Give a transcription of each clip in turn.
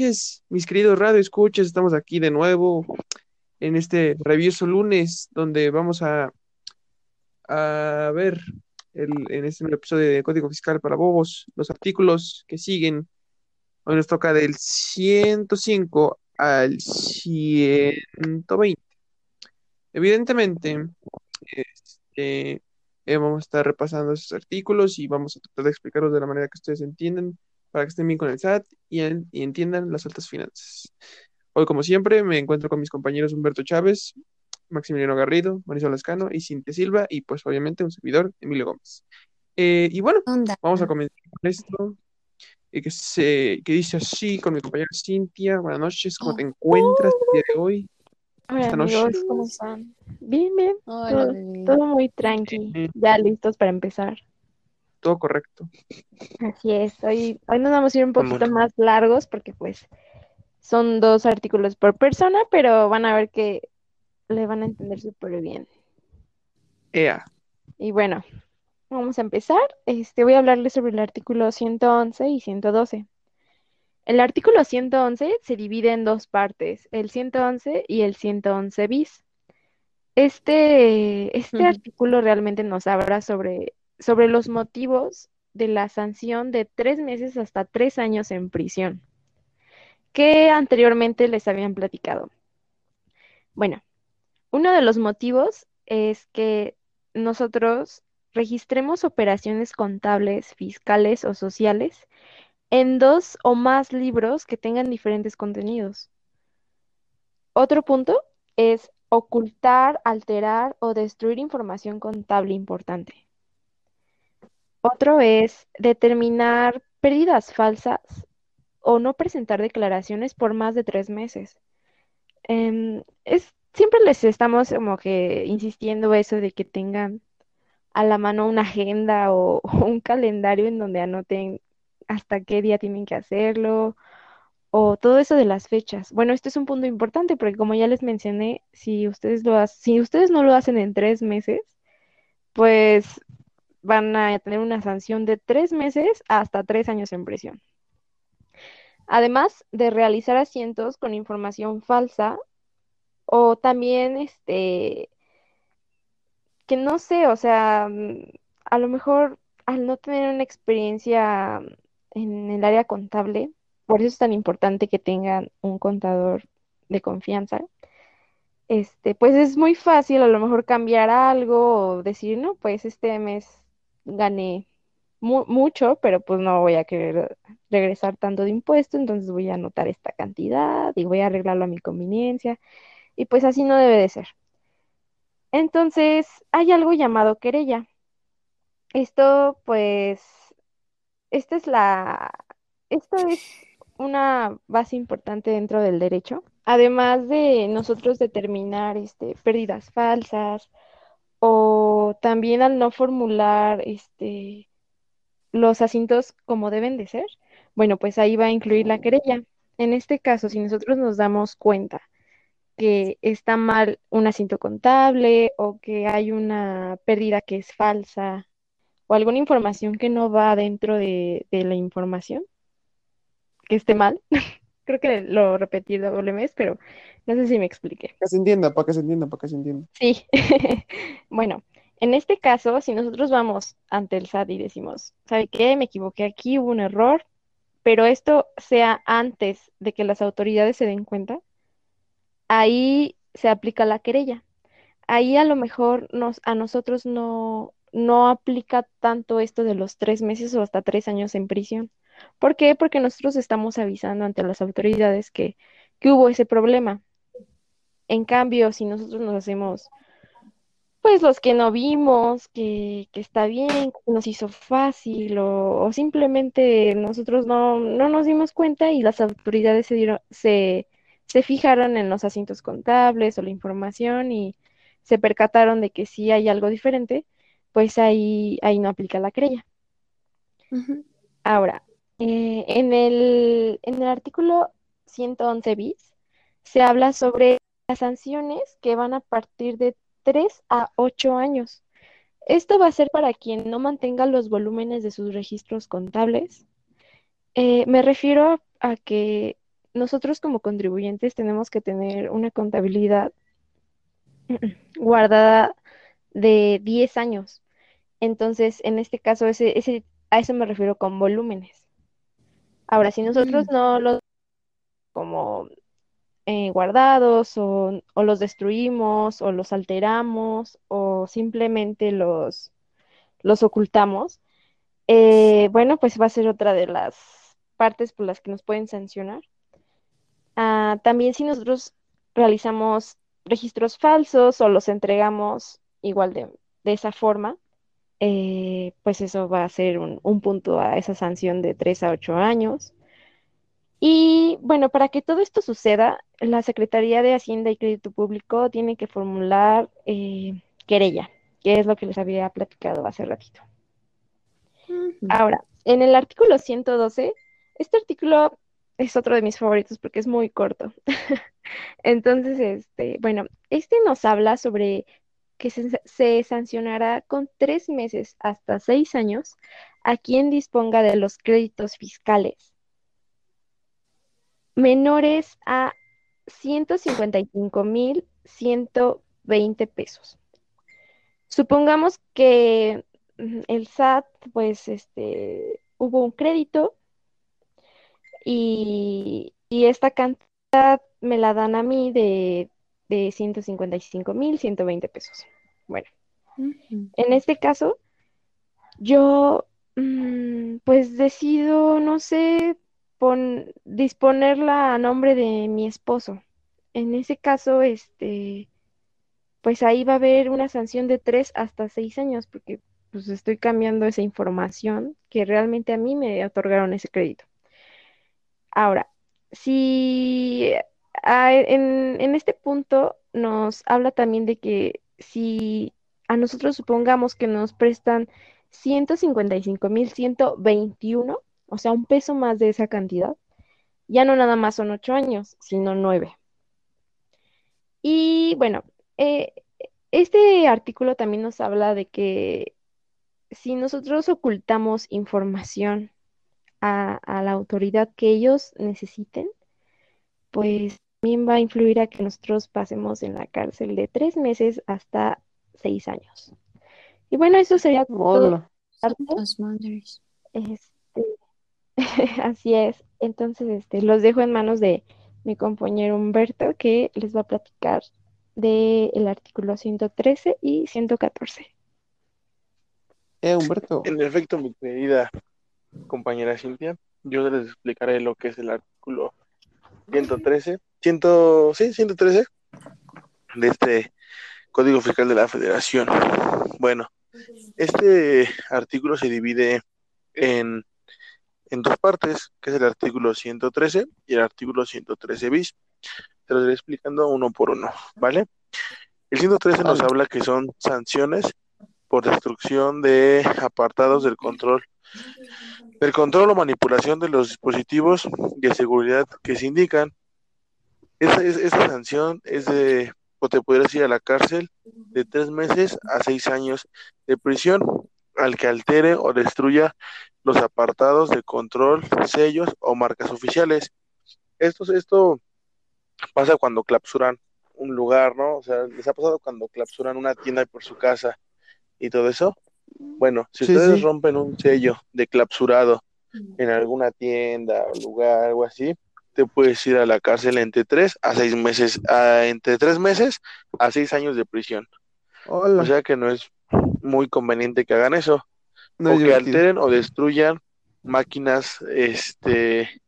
mis queridos radio escuchas. Estamos aquí de nuevo en este revieso lunes, donde vamos a, a ver el, en este nuevo episodio de Código Fiscal para Bobos los artículos que siguen. Hoy nos toca del 105 al 120. Evidentemente, este, eh, vamos a estar repasando esos artículos y vamos a tratar de explicarlos de la manera que ustedes entienden para que estén bien con el SAT y, y entiendan las altas finanzas. Hoy, como siempre, me encuentro con mis compañeros Humberto Chávez, Maximiliano Garrido, Marisol Lascano y Cintia Silva, y pues obviamente un servidor, Emilio Gómez. Eh, y bueno, vamos a comenzar con esto, eh, que, se, que dice así con mi compañera Cintia. Buenas noches, ¿cómo te encuentras el día de hoy? Hola Esta noche. amigos, ¿cómo están? Bien, bien, Hola, todo, todo muy tranqui, ya listos para empezar. Todo correcto. Así es, hoy, hoy nos vamos a ir un poquito más largos porque pues son dos artículos por persona, pero van a ver que le van a entender súper bien. Ea, Y bueno, vamos a empezar. Este, voy a hablarles sobre el artículo 111 y 112. El artículo 111 se divide en dos partes, el 111 y el 111 bis. Este, este artículo realmente nos habla sobre, sobre los motivos de la sanción de tres meses hasta tres años en prisión, que anteriormente les habían platicado. Bueno, uno de los motivos es que nosotros registremos operaciones contables, fiscales o sociales en dos o más libros que tengan diferentes contenidos. Otro punto es ocultar, alterar o destruir información contable importante. Otro es determinar pérdidas falsas o no presentar declaraciones por más de tres meses. Em, es, siempre les estamos como que insistiendo eso de que tengan a la mano una agenda o, un calendario en donde anoten hasta qué día tienen que hacerlo o todo eso de las fechas. Bueno, este es un punto importante porque como ya les mencioné, si ustedes lo ha- si ustedes no lo hacen en tres meses, pues van a tener una sanción de tres meses hasta tres años en prisión. Además de realizar asientos con información falsa o también este que no sé, o sea, a lo mejor al no tener una experiencia en el área contable, por eso es tan importante que tengan un contador de confianza. Este, pues es muy fácil a lo mejor cambiar algo o decir, no, pues este mes gané mu- mucho, pero pues no voy a querer regresar tanto de impuesto, entonces voy a anotar esta cantidad y voy a arreglarlo a mi conveniencia. Y pues así no debe de ser. Entonces, hay algo llamado querella. Esto, pues, esta es la, esto es una base importante dentro del derecho. Además de nosotros determinar este, pérdidas falsas o también al no formular este, los asuntos como deben de ser, bueno, pues ahí va a incluir la querella. En este caso, si nosotros nos damos cuenta que está mal un asiento contable o que hay una pérdida que es falsa o alguna información que no va dentro de, de la información, que esté mal. Creo que lo repetí doble vez, pero no sé si me expliqué. que se entienda, para que se entienda, para que se entienda. Sí. Bueno, en este caso, si nosotros vamos ante el SAT y decimos, ¿sabe qué? Me equivoqué aquí, hubo un error, pero esto sea antes de que las autoridades se den cuenta, ahí se aplica la querella. Ahí a lo mejor nos, a nosotros no, no aplica tanto esto de los tres meses o hasta tres años en prisión. ¿Por qué? Porque nosotros estamos avisando ante las autoridades que, que hubo ese problema. En cambio, si nosotros nos hacemos, pues los que no vimos, que, que está bien, que nos hizo fácil, o, o simplemente nosotros no, no nos dimos cuenta y las autoridades se dieron, se, se fijaron en los asientos contables o la información y se percataron de que sí hay algo diferente, pues ahí, ahí no aplica la querella. Ahora, eh, en el, en el artículo 111 bis se habla sobre las sanciones que van a partir de 3 a 8 años. Esto va a ser para quien no mantenga los volúmenes de sus registros contables. Eh, me refiero a que nosotros como contribuyentes tenemos que tener una contabilidad guardada de 10 años. Entonces, en este caso, ese, ese, a eso me refiero con volúmenes. Ahora, si nosotros Mm. no los como eh, guardados o, los destruimos o los alteramos o simplemente los, los ocultamos, eh, bueno, pues va a ser otra de las partes por las que nos pueden sancionar. Ah, también si nosotros realizamos registros falsos o los entregamos igual de, de esa forma, eh, pues eso va a ser un, un punto a esa sanción de 3 a 8 años. Y bueno, para que todo esto suceda, la Secretaría de Hacienda y Crédito Público tiene que formular eh, querella, que es lo que les había platicado hace ratito. Ahora, en el artículo 112, este artículo es otro de mis favoritos porque es muy corto. Entonces, este, bueno, este nos habla sobre que se, se sancionará con tres meses hasta seis años a quien disponga de los créditos fiscales menores a 155.120 pesos. Supongamos que mm, el SAT, pues, este, hubo un crédito y, y esta cantidad me la dan a mí de, de 155.120 pesos. Bueno, en este caso, yo, mm, pues, decido, no sé, pon- disponerla a nombre de mi esposo. En ese caso, este, pues ahí va a haber una sanción de tres hasta seis años, porque pues estoy cambiando esa información que realmente a mí me otorgaron ese crédito. Ahora, si en, en este punto nos habla también de que si a nosotros supongamos que nos prestan 155.121, o sea, un peso más de esa cantidad, ya no nada más son ocho años, sino nueve. Y bueno, eh, este artículo también nos habla de que si nosotros ocultamos información a, a la autoridad que ellos necesiten, pues también va a influir a que nosotros pasemos en la cárcel de tres meses hasta seis años. Y bueno, eso sería todo. Madres. Este, así es. Entonces, este, los dejo en manos de mi compañero Humberto, que les va a platicar del artículo 113 y 114. Eh, Humberto. En efecto, mi querida compañera Cintia, yo les explicaré lo que es el artículo 113, 100, sí, 113 de este Código Fiscal de la Federación. Bueno, este artículo se divide en, en dos partes, que es el artículo 113 y el artículo 113 bis. Te lo iré explicando uno por uno, ¿vale? El 113 nos habla que son sanciones por destrucción de apartados del control del control o manipulación de los dispositivos de seguridad que se indican. Esa, es- esta sanción es de, o te podrías ir a la cárcel de tres meses a seis años de prisión al que altere o destruya los apartados de control, sellos o marcas oficiales. Esto, esto pasa cuando clausuran un lugar, ¿no? O sea, les ha pasado cuando clausuran una tienda por su casa y todo eso. Bueno, si Sí, ustedes sí. rompen un sello de clausurado en alguna tienda o lugar, algo así, te puedes ir a la cárcel entre tres a seis meses, a- entre tres meses a seis años de prisión. Hola. O sea que no es muy conveniente que hagan eso, no o que alteren o destruyan máquinas, este,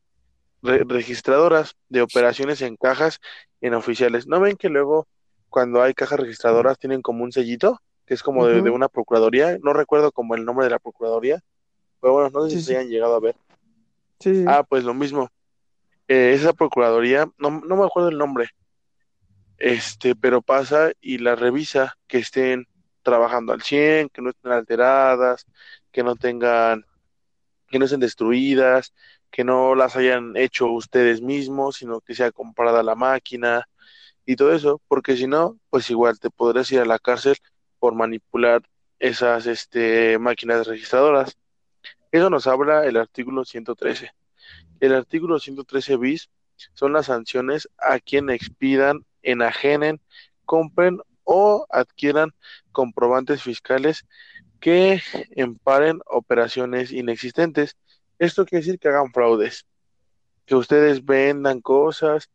re- registradoras de operaciones en cajas en oficiales. ¿No ven que luego cuando hay cajas registradoras tienen como un sellito, que es como de, una procuraduría? No recuerdo como el nombre de la procuraduría, pero bueno, no sé Sí, si sí. se hayan llegado a ver. Sí. Ah, pues lo mismo. Eh, esa procuraduría, no, no me acuerdo el nombre, este, pero pasa y la revisa que estén trabajando al 100, que no estén alteradas, que no tengan, que no estén destruidas, que no las hayan hecho ustedes mismos, sino que sea comprada la máquina y todo eso, porque si no, pues igual te podrás ir a la cárcel por manipular esas este, máquinas registradoras. Eso nos habla el artículo 113. El artículo 113 bis son las sanciones a quien expidan, enajenen, compren o adquieran comprobantes fiscales que emparen operaciones inexistentes. Esto quiere decir que hagan fraudes, que ustedes vendan cosas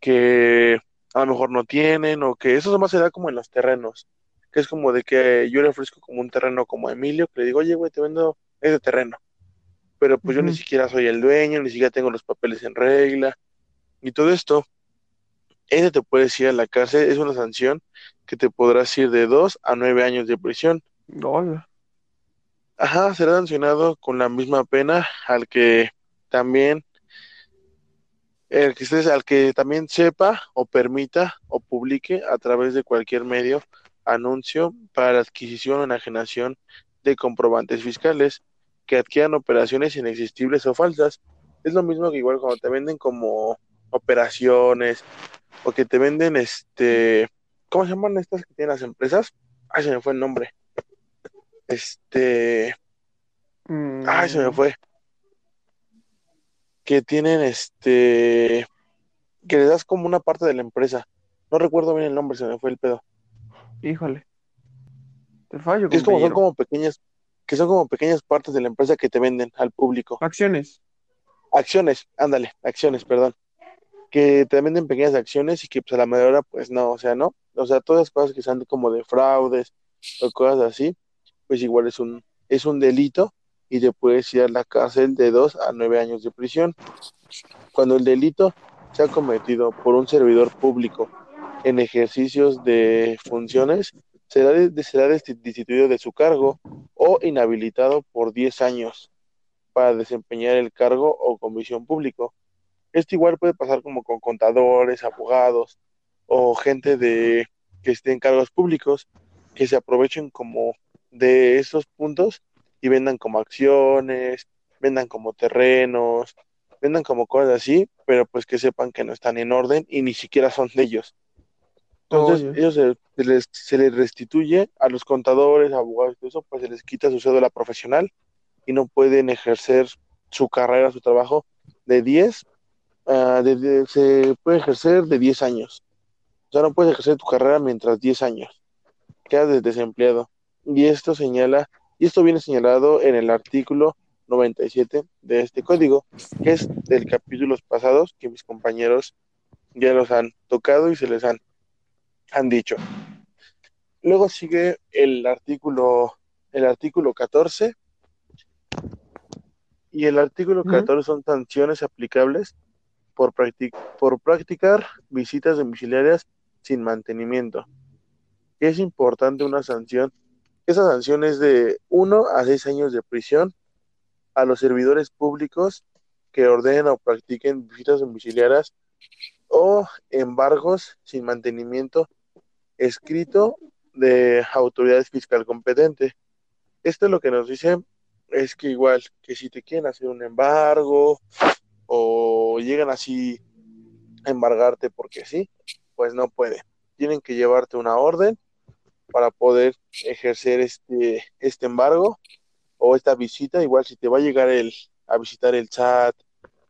que a lo mejor no tienen o que eso más se da como en los terrenos, que es como de que yo le ofrezco como un terreno como a Emilio, que le digo, oye, güey, te vendo ese terreno, pero pues yo ni siquiera soy el dueño, ni siquiera tengo los papeles en regla y todo esto, ese te puedes ir a la cárcel, es una sanción que te podrás ir de dos a nueve años de prisión. Hola. Ajá, será sancionado con la misma pena al que también el que estés- al que también sepa o permita o publique a través de cualquier medio anuncio para adquisición o enajenación de comprobantes fiscales que adquieran operaciones inexistibles o falsas. Es lo mismo que igual cuando te venden como operaciones o que te venden este, ¿cómo se llaman estas que tienen las empresas? Ay, se me fue el nombre. Este, ay, se me Mm, fue. Que tienen este, que le das como una parte de la empresa. No recuerdo bien el nombre, se me fue el pedo. híjole. Te fallo, Que es como, son como pequeñas, que son como pequeñas partes de la empresa que te venden al público. Acciones. Acciones, ándale, acciones, perdón. Que te venden pequeñas acciones y que pues a la mayoría pues no, o sea, no. O sea, todas las cosas que sean como de fraudes o cosas así, pues igual es un, es un delito y te puedes ir a la cárcel de dos a nueve años de prisión. Cuando el delito sea cometido por un servidor público en ejercicios de funciones, será, será desti- destituido de su cargo o inhabilitado por 10 años para desempeñar el cargo o comisión público. Esto igual puede pasar como con contadores, abogados o gente de que esté en cargos públicos que se aprovechen como de esos puntos y vendan como acciones, vendan como terrenos, vendan como cosas así, pero pues que sepan que no están en orden y ni siquiera son de ellos. Entonces, Oye. ellos se, se les, se les restituye a los contadores, abogados, todo eso, pues se les quita su cédula profesional y no pueden ejercer su carrera, su trabajo de 10, ah, de- de- se puede ejercer de 10 años. O sea, no puedes ejercer tu carrera mientras 10 años. Quedas desempleado. Y esto señala, y esto viene señalado en el artículo 97 de este código, que es del capítulos pasados que mis compañeros ya los han tocado y se les han, han dicho. Luego sigue el artículo, el artículo 14, y el artículo Ujú. 14 son sanciones aplicables por, practic- por practicar visitas domiciliarias sin mantenimiento. Es importante una sanción. Esa sanción es de 1 a 6 años de prisión a los servidores públicos que ordenen o practiquen visitas domiciliarias o embargos sin mantenimiento escrito de autoridades fiscal competente. Esto lo que nos dice es que igual que si te quieren hacer un embargo o llegan así a embargarte porque sí, pues no puede. Tienen que llevarte una orden para poder ejercer este, este embargo o esta visita. Igual si te va a llegar el, a visitar el SAT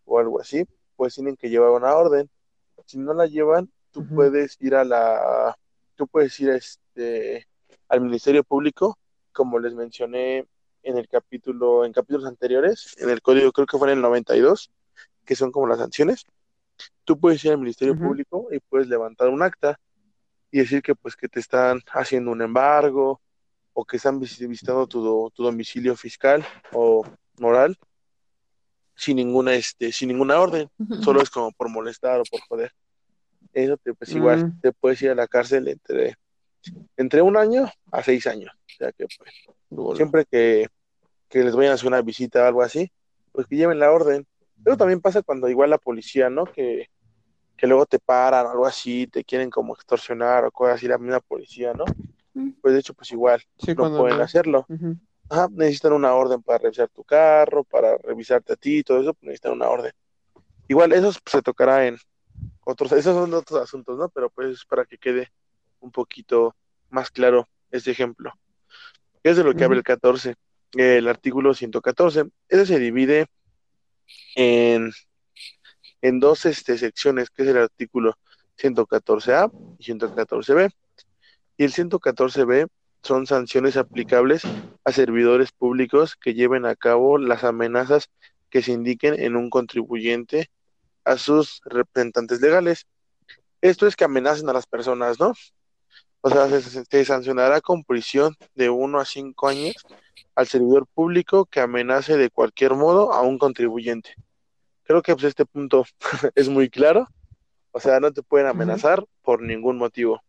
o algo así, pues tienen que llevar una orden. Si no la llevan, tú puedes ir a la, tú puedes ir a este, al Ministerio Público, como les mencioné en el capítulo, en capítulos anteriores, en el código creo que fue en el 92, que son como las sanciones. Tú puedes ir al Ministerio. Público y puedes levantar un acta y decir que pues que te están haciendo un embargo o que están vis- visitando tu, do- tu domicilio fiscal o moral sin ninguna este sin ninguna orden solo es como por molestar o por joder. Eso te, pues igual Mm. te puedes ir a la cárcel entre entre un año a seis años. O sea que pues siempre que, que les vayan a hacer una visita o algo así pues que lleven la orden. Pero también pasa cuando igual la policía no que que luego te paran o algo así te quieren como extorsionar o cosas así la misma policía no Mm. pues de hecho pues igual Sí, no pueden no. hacerlo Ujú. Ajá, necesitan una orden para revisar tu carro, para revisarte a ti, todo eso, pues, necesitan una orden. Igual, eso pues, se tocará en otros, esos son otros asuntos, ¿no? Pero pues es para que quede un poquito más claro este ejemplo. ¿Qué es de lo que habla el 14? El artículo 114. Ese se divide en, en dos este, secciones, que es el artículo 114A y 114B. Y el 114B son sanciones aplicables a servidores públicos que lleven a cabo las amenazas que se indiquen en un contribuyente a sus representantes legales. Esto es que amenacen a las personas, ¿no? O sea, se, sancionará con prisión de uno a cinco años al servidor público que amenace de cualquier modo a un contribuyente. Creo que pues, este punto es muy claro. O sea, no te pueden amenazar por ningún motivo.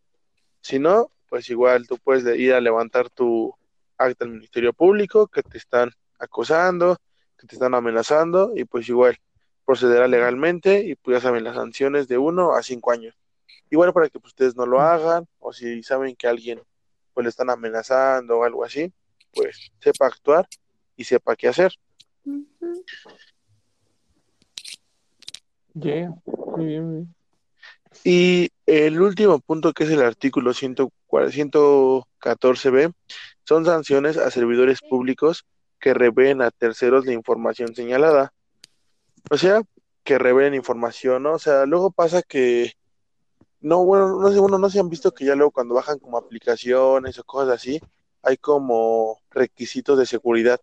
Si no, pues igual tú puedes ir a levantar tu acta al Ministerio Público que te están acosando, que te están amenazando y pues igual procederá legalmente y pues ya saben las sanciones de uno a cinco años. Igual para que pues, ustedes no lo hagan o si saben que alguien pues le están amenazando o algo así, pues sepa actuar y sepa qué hacer. Yeah, muy bien. Y el último punto, que es el artículo 114b, son sanciones a servidores públicos que revelen a terceros la información señalada. O sea, que revelen información, ¿no? O sea, luego pasa que, no, bueno, no sé, bueno, no se han visto que ya luego cuando bajan como aplicaciones o cosas así, hay como requisitos de seguridad,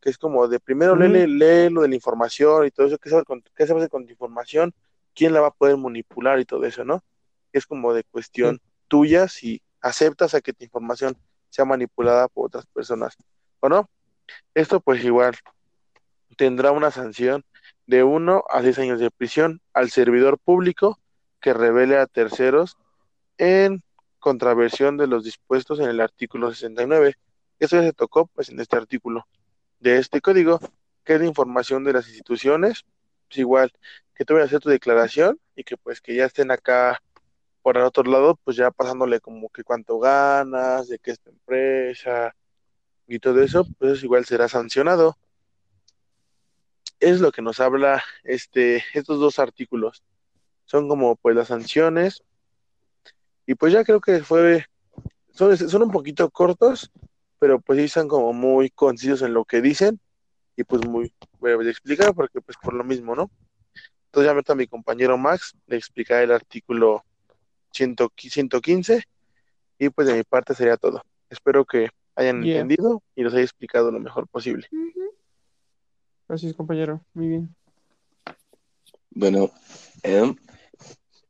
que es como de primero lee, lee, lo de la información y todo eso, ¿qué se, qué se hace con tu información? quién la va a poder manipular y todo eso, ¿no? Es como de cuestión tuya si aceptas a que tu información sea manipulada por otras personas o no. Esto pues igual tendrá una sanción de uno a seis años de prisión al servidor público que revele a terceros en contraversión de los dispuestos en el artículo 69. Eso ya se tocó pues en este artículo de este código, que es información de las instituciones, pues igual que vayas a hacer tu declaración y que pues que ya estén acá por el otro lado, pues ya pasándole como que cuánto ganas, de qué es tu empresa y todo eso, pues igual será sancionado. Es lo que nos habla este, estos dos artículos. Son como pues las sanciones. Y pues ya creo que fue, son, son un poquito cortos, pero pues sí están como muy concisos en lo que dicen. Y pues muy, voy a explicar porque pues por lo mismo, ¿no? Entonces ya meto a mi compañero Max, le explicaré el artículo 115 y pues de mi parte sería todo. Espero que hayan entendido y los haya explicado lo mejor posible. Gracias, compañero. Muy bien. Bueno, em,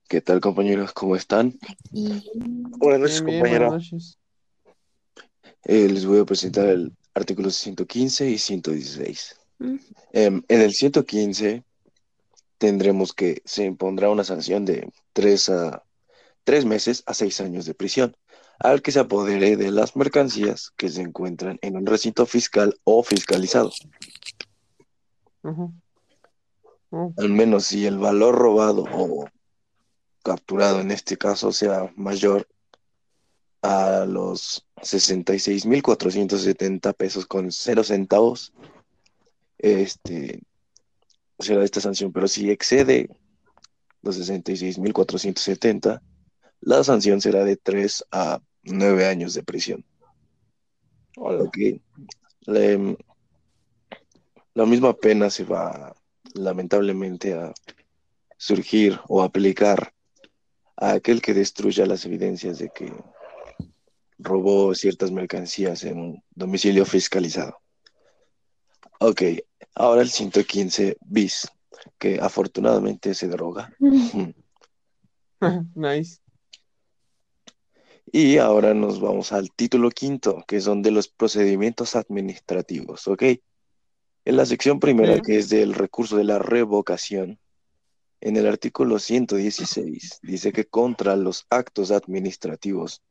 ¿qué tal, compañeros? ¿Cómo están? Buenas noches, compañero. Eh, les voy a presentar el artículo 115 y 116. Em, en el 115 tendremos que se impondrá una sanción de tres, a, tres meses a seis años de prisión al que se apodere de las mercancías que se encuentran en un recinto fiscal o fiscalizado. Al menos si el valor robado o capturado en este caso sea mayor a los 66.470 pesos con cero centavos, este, será esta sanción, pero si excede los 66.470, la sanción será de 3 a 9 años de prisión. la misma pena se va lamentablemente a surgir o aplicar a aquel que destruya las evidencias de que robó ciertas mercancías en un domicilio fiscalizado. Ok, ahora el 115 bis, que afortunadamente se droga. nice. Y ahora nos vamos al título quinto, que son de los procedimientos administrativos, ¿ok? En la sección primera, que es del recurso de la revocación, en el artículo 116 dice que contra los actos administrativos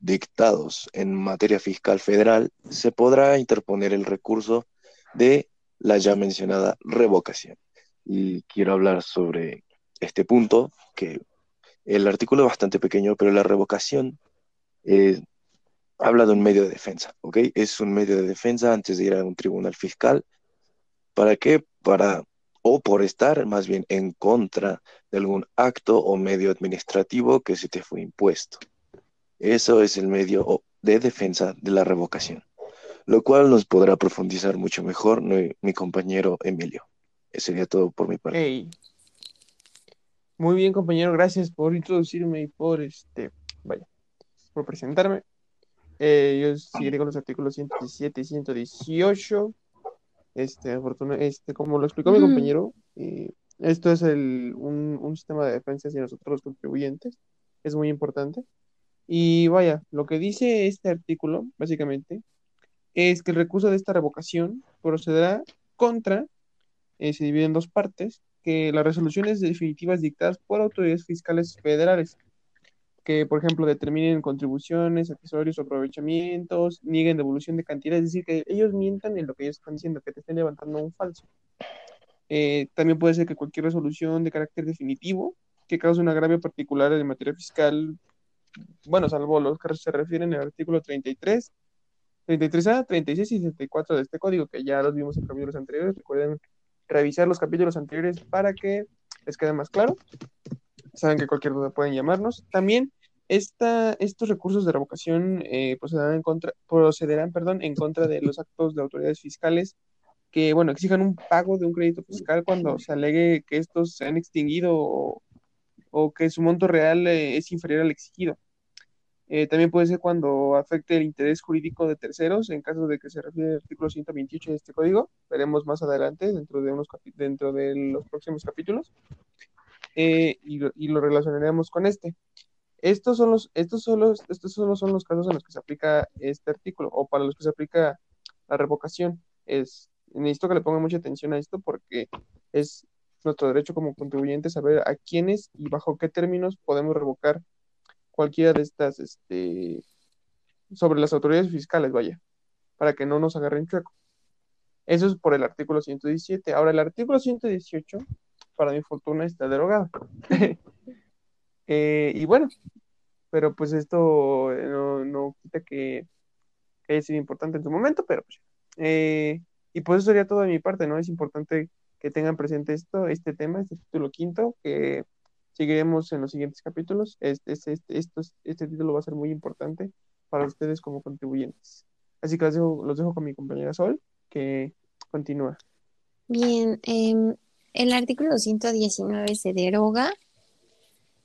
dictados en materia fiscal federal se podrá interponer el recurso de la ya mencionada revocación. Y quiero hablar sobre este punto, que el artículo es bastante pequeño, pero la revocación eh, habla de un medio de defensa, ¿ok? Es un medio de defensa antes de ir a un tribunal fiscal. ¿Para qué? Para, o por estar más bien en contra de algún acto o medio administrativo que se te fue impuesto. Eso es el medio de defensa de la revocación lo cual nos podrá profundizar mucho mejor mi, compañero Emilio. Eso sería todo por mi parte. Muy bien, compañero, gracias por introducirme y por este, vaya, por presentarme. Eh, yo seguiré con los artículos 117 y 118. Este, afortuna- este, como lo explicó mi compañero, eh, esto es el, un, un sistema de defensa hacia nosotros los contribuyentes. Es muy importante. Y vaya, lo que dice este artículo, básicamente, es que el recurso de esta revocación procederá contra, eh, se divide en dos partes, que las resoluciones definitivas dictadas por autoridades fiscales federales, que, por ejemplo, determinen contribuciones, accesorios o aprovechamientos, nieguen devolución de cantidad, es decir, que ellos mientan en lo que ellos están diciendo, que te estén levantando un falso. Eh, también puede ser que cualquier resolución de carácter definitivo que cause un agravio particular en materia fiscal, bueno, salvo los que se refieren al artículo 33, 33A, 36 y 64 de este código, que ya los vimos en capítulos anteriores. Recuerden revisar los capítulos anteriores para que les quede más claro. Saben que cualquier duda pueden llamarnos. También esta, estos recursos de revocación eh, procederán, en contra, procederán perdón, en contra de los actos de autoridades fiscales que, bueno, exijan un pago de un crédito fiscal cuando se alegue que estos se han extinguido o, o que su monto real eh, es inferior al exigido. Eh, también puede ser cuando afecte el interés jurídico de terceros, en caso de que se refiere al artículo 128 de este código. Veremos más adelante dentro de, unos dentro de los próximos capítulos. Eh, y, lo, y lo relacionaremos con este. Estos son, los, estos, son los, estos solo son los casos en los que se aplica este artículo o para los que se aplica la revocación. Es, necesito que le pongan mucha atención a esto porque es nuestro derecho como contribuyentes saber a quiénes y bajo qué términos podemos revocar cualquiera de estas, este, sobre las autoridades fiscales, vaya, para que no nos agarren chueco. Eso es por el artículo 117. Ahora, el artículo 118, para mi fortuna, está derogado. Eh, y bueno, pero pues esto eh, no, no quita que, que haya sido importante en su momento, pero pues, eh, y pues eso sería todo de mi parte, ¿no? Es importante que tengan presente esto, este tema, este título quinto, que seguiremos en los siguientes capítulos. Este, este, este, este título va a ser muy importante para ustedes como contribuyentes. Así que los dejo, los dejo con mi compañera Sol, que continúa. Bien, em, el artículo 119 se deroga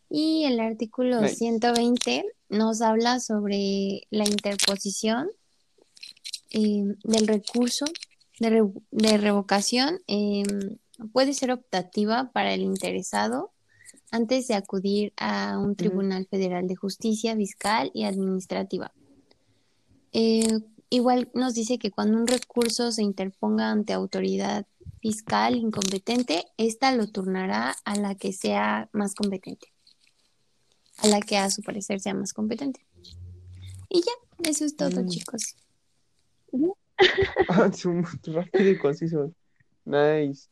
y el artículo Nice. 120 nos habla sobre la interposición em, del recurso de, re- de revocación. em, puede ser optativa para el interesado antes de acudir a un tribunal federal de justicia fiscal y administrativa. Eh, igual nos dice que cuando un recurso se interponga ante autoridad fiscal incompetente, esta lo turnará a la que sea más competente, a la que a su parecer sea más competente. Y ya, eso es todo, Mm. chicos. Ah, Rápido y conciso. Nice.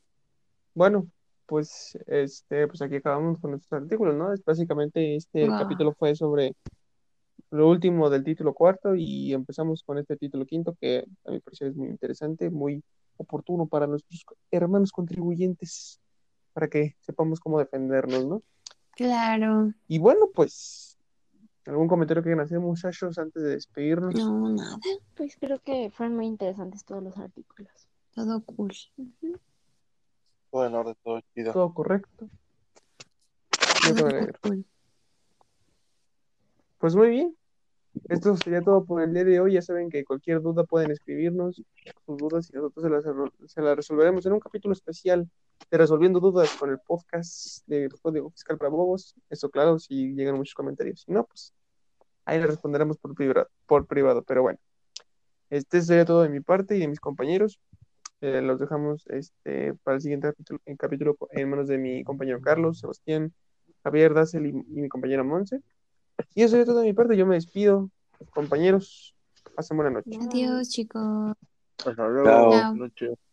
Bueno, pues este, pues aquí acabamos con nuestros artículos, ¿no? Es básicamente este Wow. capítulo fue sobre lo último del título cuarto y empezamos con este título quinto que a mi parecer es muy interesante, muy oportuno para nuestros hermanos contribuyentes, para que sepamos cómo defendernos, ¿no? Claro, Y bueno, pues, ¿algún comentario que quieran hacer, muchachos, antes de despedirnos? no, nada, Pues creo que fueron muy interesantes todos los artículos. todo cool. Todo en orden, todo chido. Todo correcto. Todo cool. Pues muy bien. Esto sería todo por el día de hoy. Ya saben que cualquier duda pueden escribirnos sus dudas y nosotros se las, se las resolveremos en un capítulo especial de Resolviendo Dudas con el podcast de Código Fiscal para Bobos. Eso, claro, si llegan muchos comentarios. Si no, pues ahí le responderemos por privado, por privado. Pero bueno, este sería todo de mi parte y de mis compañeros. Eh, los dejamos este, para el siguiente capítulo, en capítulo en manos de mi compañero Carlos, Sebastián, Javier, Dazel y, y mi compañera Monse. Y eso es todo de mi parte. Yo me despido, compañeros. Pasen buena noche. Adiós, chicos. Hasta luego. Chao. Chao. Noche.